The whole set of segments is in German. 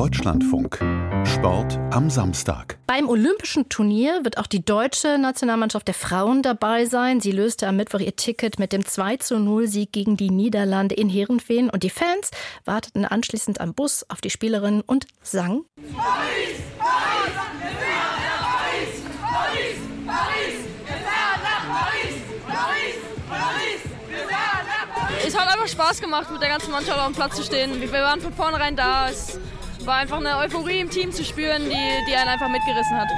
Deutschlandfunk. Sport am Samstag. Beim Olympischen Turnier wird auch die deutsche Nationalmannschaft der Frauen dabei sein. Sie löste am Mittwoch ihr Ticket mit dem 2 zu 0 Sieg gegen die Niederlande in Herenfeen und die Fans warteten anschließend am Bus auf die Spielerinnen und sangen. Paris, Paris, Paris, Paris, Paris, es hat einfach Spaß gemacht, mit der ganzen Mannschaft auf dem Platz zu stehen. Wir waren von vornherein da. Es war einfach eine Euphorie im Team zu spüren, die, die einen einfach mitgerissen hat.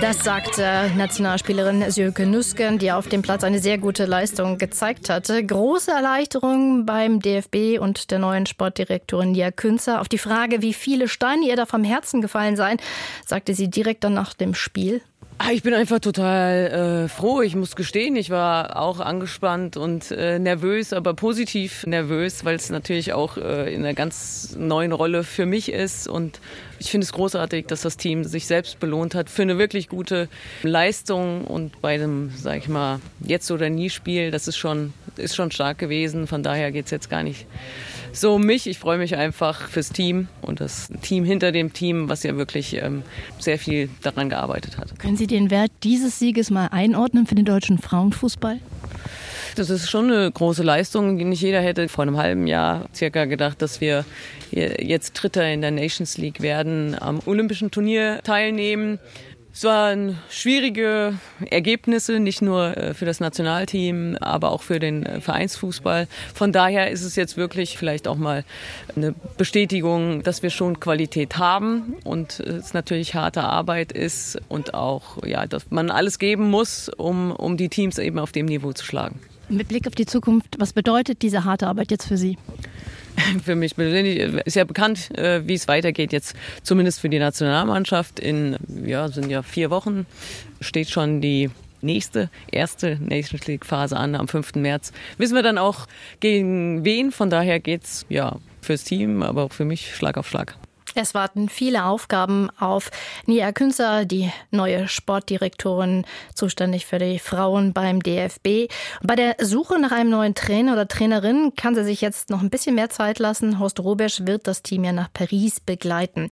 Das sagte Nationalspielerin Sjöke Nüsken, die auf dem Platz eine sehr gute Leistung gezeigt hatte. Große Erleichterung beim DFB und der neuen Sportdirektorin Nia Künzer. Auf die Frage, wie viele Steine ihr da vom Herzen gefallen seien, sagte sie direkt dann nach dem Spiel. Ah, ich bin einfach total äh, froh. Ich muss gestehen, ich war auch angespannt und äh, nervös, aber positiv nervös, weil es natürlich auch äh, in einer ganz neuen Rolle für mich ist. Und ich finde es großartig, dass das Team sich selbst belohnt hat für eine wirklich gute Leistung. Und bei dem, sag ich mal, jetzt oder nie Spiel, das ist schon, ist schon stark gewesen. Von daher geht es jetzt gar nicht so um mich. Ich freue mich einfach fürs Team und das Team hinter dem Team, was ja wirklich ähm, sehr viel daran gearbeitet hat. Können Sie den Wert dieses Sieges mal einordnen für den deutschen Frauenfußball? Das ist schon eine große Leistung. Nicht jeder hätte vor einem halben Jahr circa gedacht, dass wir jetzt Dritter in der Nations League werden, am Olympischen Turnier teilnehmen. Es waren schwierige Ergebnisse, nicht nur äh, für das Nationalteam, aber auch für den äh, Vereinsfußball. Von daher ist es jetzt wirklich vielleicht auch mal eine Bestätigung, dass wir schon Qualität haben und es natürlich harte Arbeit ist und auch, ja, dass man alles geben muss, um, um die Teams eben auf dem Niveau zu schlagen. Mit Blick auf die Zukunft, was bedeutet diese harte Arbeit jetzt für Sie? für mich persönlich ist ja bekannt, äh, wie es weitergeht jetzt, zumindest für die Nationalmannschaft. In ja, sind ja vier Wochen steht schon die nächste, erste Nations League Phase an am 5. März. Wissen wir dann auch gegen wen, von daher geht es ja fürs Team, aber auch für mich Schlag auf Schlag. Es warten viele Aufgaben auf Nia Künzer, die neue Sportdirektorin, zuständig für die Frauen beim DFB. Bei der Suche nach einem neuen Trainer oder Trainerin kann sie sich jetzt noch ein bisschen mehr Zeit lassen. Horst Robesch wird das Team ja nach Paris begleiten.